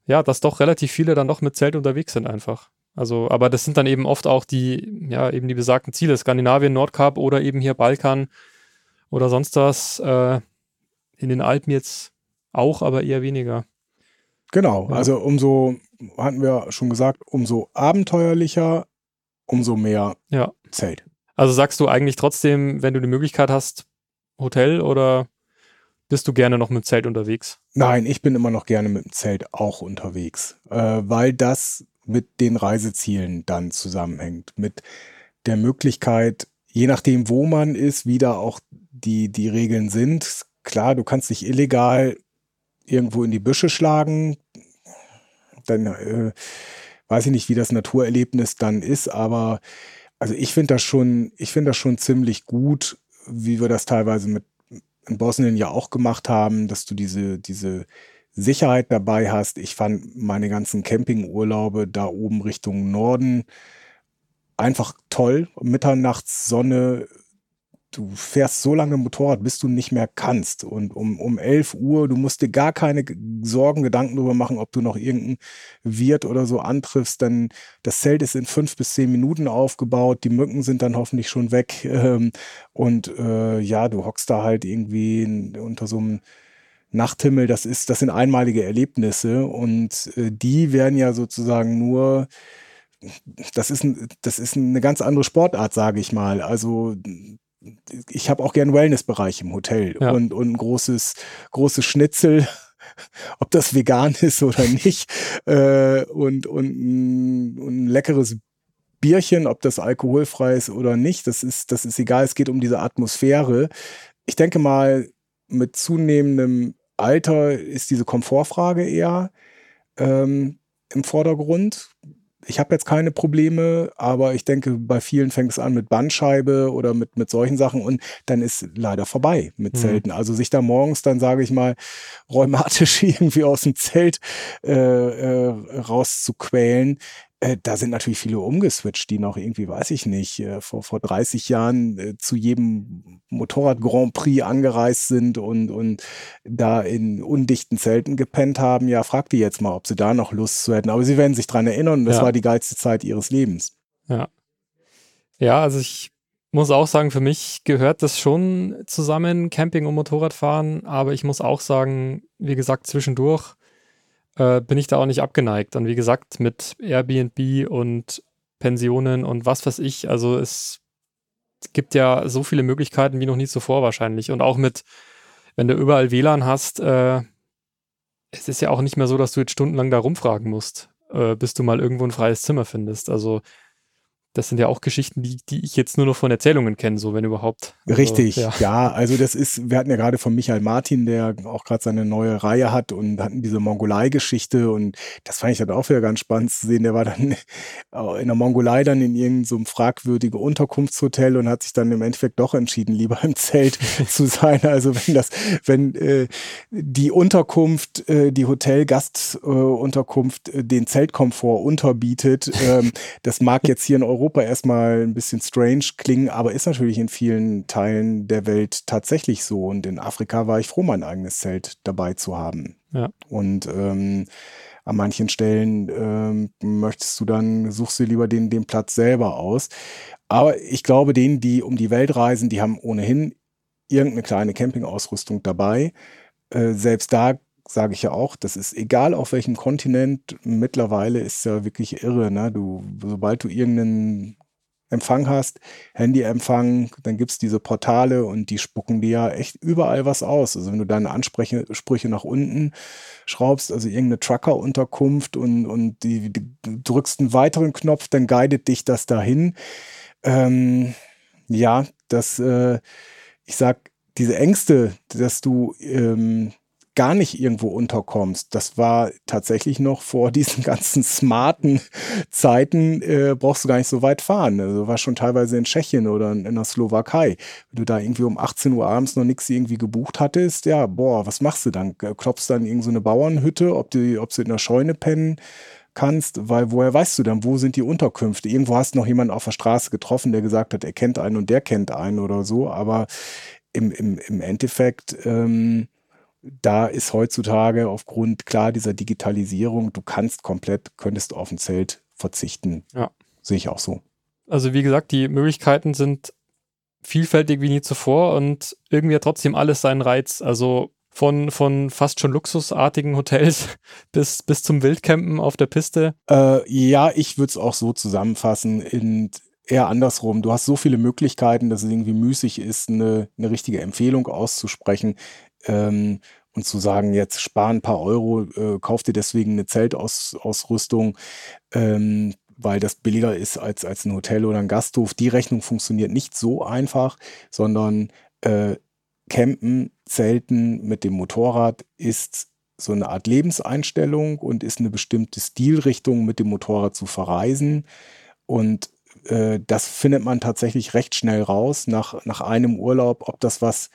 ja, dass doch relativ viele dann doch mit Zelt unterwegs sind einfach. Also, aber das sind dann eben oft auch die, ja, eben die besagten Ziele, Skandinavien, Nordkap oder eben hier Balkan oder sonst was. Äh, in den Alpen jetzt auch, aber eher weniger. Genau, ja. also umso, hatten wir schon gesagt, umso abenteuerlicher, umso mehr ja. Zelt. Also sagst du eigentlich trotzdem, wenn du die Möglichkeit hast, Hotel oder bist du gerne noch mit dem Zelt unterwegs? Nein, ich bin immer noch gerne mit dem Zelt auch unterwegs, äh, weil das mit den Reisezielen dann zusammenhängt. Mit der Möglichkeit, je nachdem, wo man ist, wie da auch die, die Regeln sind. Klar, du kannst dich illegal irgendwo in die Büsche schlagen. Dann äh, weiß ich nicht, wie das Naturerlebnis dann ist, aber also ich finde das schon, ich finde das schon ziemlich gut, wie wir das teilweise mit in Bosnien ja auch gemacht haben, dass du diese, diese Sicherheit dabei hast. Ich fand meine ganzen Campingurlaube da oben Richtung Norden einfach toll. Mitternachtssonne, du fährst so lange Motorrad, bis du nicht mehr kannst. Und um, um 11 Uhr, du musst dir gar keine Sorgen, Gedanken darüber machen, ob du noch irgendeinen Wirt oder so antriffst. Denn das Zelt ist in fünf bis zehn Minuten aufgebaut. Die Mücken sind dann hoffentlich schon weg. Ähm, und äh, ja, du hockst da halt irgendwie unter so einem Nachthimmel. Das ist, das sind einmalige Erlebnisse. Und äh, die werden ja sozusagen nur das ist, das ist eine ganz andere Sportart, sage ich mal. Also ich habe auch gern Wellnessbereich im Hotel ja. und, und ein großes, großes Schnitzel, ob das vegan ist oder nicht, äh, und, und, ein, und ein leckeres Bierchen, ob das alkoholfrei ist oder nicht, das ist, das ist egal, es geht um diese Atmosphäre. Ich denke mal, mit zunehmendem Alter ist diese Komfortfrage eher ähm, im Vordergrund ich habe jetzt keine Probleme, aber ich denke, bei vielen fängt es an mit Bandscheibe oder mit, mit solchen Sachen und dann ist leider vorbei mit mhm. Zelten. Also sich da morgens dann, sage ich mal, rheumatisch irgendwie aus dem Zelt äh, äh, rauszuquälen, äh, da sind natürlich viele umgeswitcht, die noch irgendwie, weiß ich nicht, äh, vor, vor 30 Jahren äh, zu jedem Motorrad Grand Prix angereist sind und, und da in undichten Zelten gepennt haben. Ja, frag die jetzt mal, ob sie da noch Lust zu hätten. Aber sie werden sich dran erinnern, das ja. war die geilste Zeit ihres Lebens. Ja. Ja, also ich muss auch sagen, für mich gehört das schon zusammen, Camping und Motorradfahren, aber ich muss auch sagen, wie gesagt, zwischendurch äh, bin ich da auch nicht abgeneigt. Und wie gesagt, mit Airbnb und Pensionen und was weiß ich, also es gibt ja so viele Möglichkeiten wie noch nie zuvor wahrscheinlich. Und auch mit, wenn du überall WLAN hast, äh, es ist ja auch nicht mehr so, dass du jetzt stundenlang da rumfragen musst, äh, bis du mal irgendwo ein freies Zimmer findest. Also das sind ja auch Geschichten, die, die ich jetzt nur noch von Erzählungen kenne, so wenn überhaupt. Also, Richtig, ja. ja. Also das ist, wir hatten ja gerade von Michael Martin, der auch gerade seine neue Reihe hat und hatten diese Mongolei-Geschichte und das fand ich dann auch wieder ganz spannend zu sehen. Der war dann in der Mongolei dann in irgendeinem so fragwürdigen Unterkunftshotel und hat sich dann im Endeffekt doch entschieden, lieber im Zelt zu sein. Also wenn das, wenn äh, die Unterkunft, äh, die Hotelgastunterkunft äh, den Zeltkomfort unterbietet, ähm, das mag jetzt hier in Europa Europa erstmal ein bisschen strange klingen, aber ist natürlich in vielen Teilen der Welt tatsächlich so. Und in Afrika war ich froh, mein eigenes Zelt dabei zu haben. Ja. Und ähm, an manchen Stellen ähm, möchtest du dann, suchst du lieber den, den Platz selber aus. Aber ich glaube, denen, die um die Welt reisen, die haben ohnehin irgendeine kleine Campingausrüstung dabei. Äh, selbst da sage ich ja auch, das ist egal auf welchem Kontinent, mittlerweile ist ja wirklich irre, ne? Du, sobald du irgendeinen Empfang hast, Handyempfang, dann gibt es diese Portale und die spucken dir ja echt überall was aus. Also wenn du deine Ansprüche nach unten schraubst, also irgendeine Trucker-Unterkunft und, und die, die, drückst einen weiteren Knopf, dann guidet dich das dahin. Ähm, ja, das, äh, ich sag, diese Ängste, dass du ähm, gar nicht irgendwo unterkommst. Das war tatsächlich noch vor diesen ganzen smarten Zeiten, äh, brauchst du gar nicht so weit fahren. Also war schon teilweise in Tschechien oder in, in der Slowakei. Wenn du da irgendwie um 18 Uhr abends noch nichts irgendwie gebucht hattest, ja, boah, was machst du dann? Klopfst dann irgend so eine Bauernhütte, ob, die, ob sie in der Scheune pennen kannst, weil woher weißt du dann, wo sind die Unterkünfte? Irgendwo hast du noch jemanden auf der Straße getroffen, der gesagt hat, er kennt einen und der kennt einen oder so, aber im, im, im Endeffekt ähm, da ist heutzutage aufgrund klar dieser Digitalisierung, du kannst komplett, könntest auf ein Zelt verzichten. Ja. Sehe ich auch so. Also wie gesagt, die Möglichkeiten sind vielfältig wie nie zuvor und irgendwie hat trotzdem alles seinen Reiz. Also von, von fast schon luxusartigen Hotels bis, bis zum Wildcampen auf der Piste. Äh, ja, ich würde es auch so zusammenfassen. In, eher andersrum. Du hast so viele Möglichkeiten, dass es irgendwie müßig ist, eine, eine richtige Empfehlung auszusprechen ähm, und zu sagen, jetzt spar ein paar Euro, äh, kauf dir deswegen eine Zeltausrüstung, ähm, weil das billiger ist als, als ein Hotel oder ein Gasthof. Die Rechnung funktioniert nicht so einfach, sondern äh, Campen, Zelten mit dem Motorrad ist so eine Art Lebenseinstellung und ist eine bestimmte Stilrichtung mit dem Motorrad zu verreisen. Und äh, das findet man tatsächlich recht schnell raus nach, nach einem Urlaub, ob das was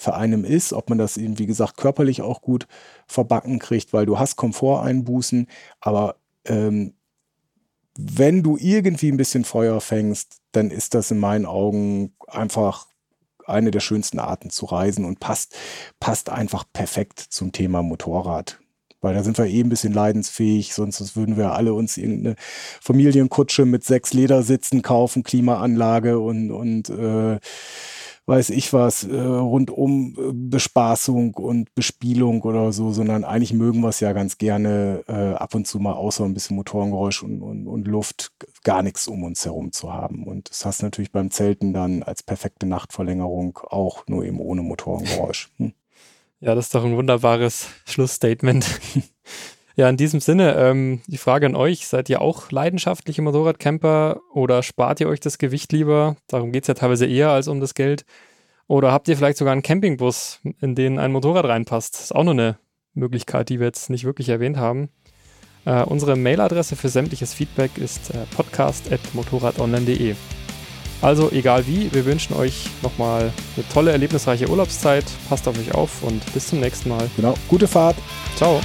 für einem ist, ob man das eben, wie gesagt, körperlich auch gut verbacken kriegt, weil du hast Komforteinbußen, aber ähm, wenn du irgendwie ein bisschen Feuer fängst, dann ist das in meinen Augen einfach eine der schönsten Arten zu reisen und passt, passt einfach perfekt zum Thema Motorrad. Weil da sind wir eh ein bisschen leidensfähig, sonst würden wir alle uns irgendeine Familienkutsche mit sechs Ledersitzen kaufen, Klimaanlage und, und äh, weiß ich was, äh, rundum äh, Bespaßung und Bespielung oder so, sondern eigentlich mögen wir es ja ganz gerne äh, ab und zu mal außer ein bisschen Motorengeräusch und, und, und Luft gar nichts um uns herum zu haben. Und das hast du natürlich beim Zelten dann als perfekte Nachtverlängerung auch nur eben ohne Motorengeräusch. Hm. Ja, das ist doch ein wunderbares Schlussstatement. Ja, in diesem Sinne, ähm, die Frage an euch, seid ihr auch leidenschaftliche Motorradcamper oder spart ihr euch das Gewicht lieber? Darum geht es ja teilweise eher als um das Geld. Oder habt ihr vielleicht sogar einen Campingbus, in den ein Motorrad reinpasst? Das ist auch nur eine Möglichkeit, die wir jetzt nicht wirklich erwähnt haben. Äh, unsere Mailadresse für sämtliches Feedback ist äh, podcast.motorradonline.de. Also egal wie, wir wünschen euch nochmal eine tolle, erlebnisreiche Urlaubszeit. Passt auf euch auf und bis zum nächsten Mal. Genau, gute Fahrt. Ciao.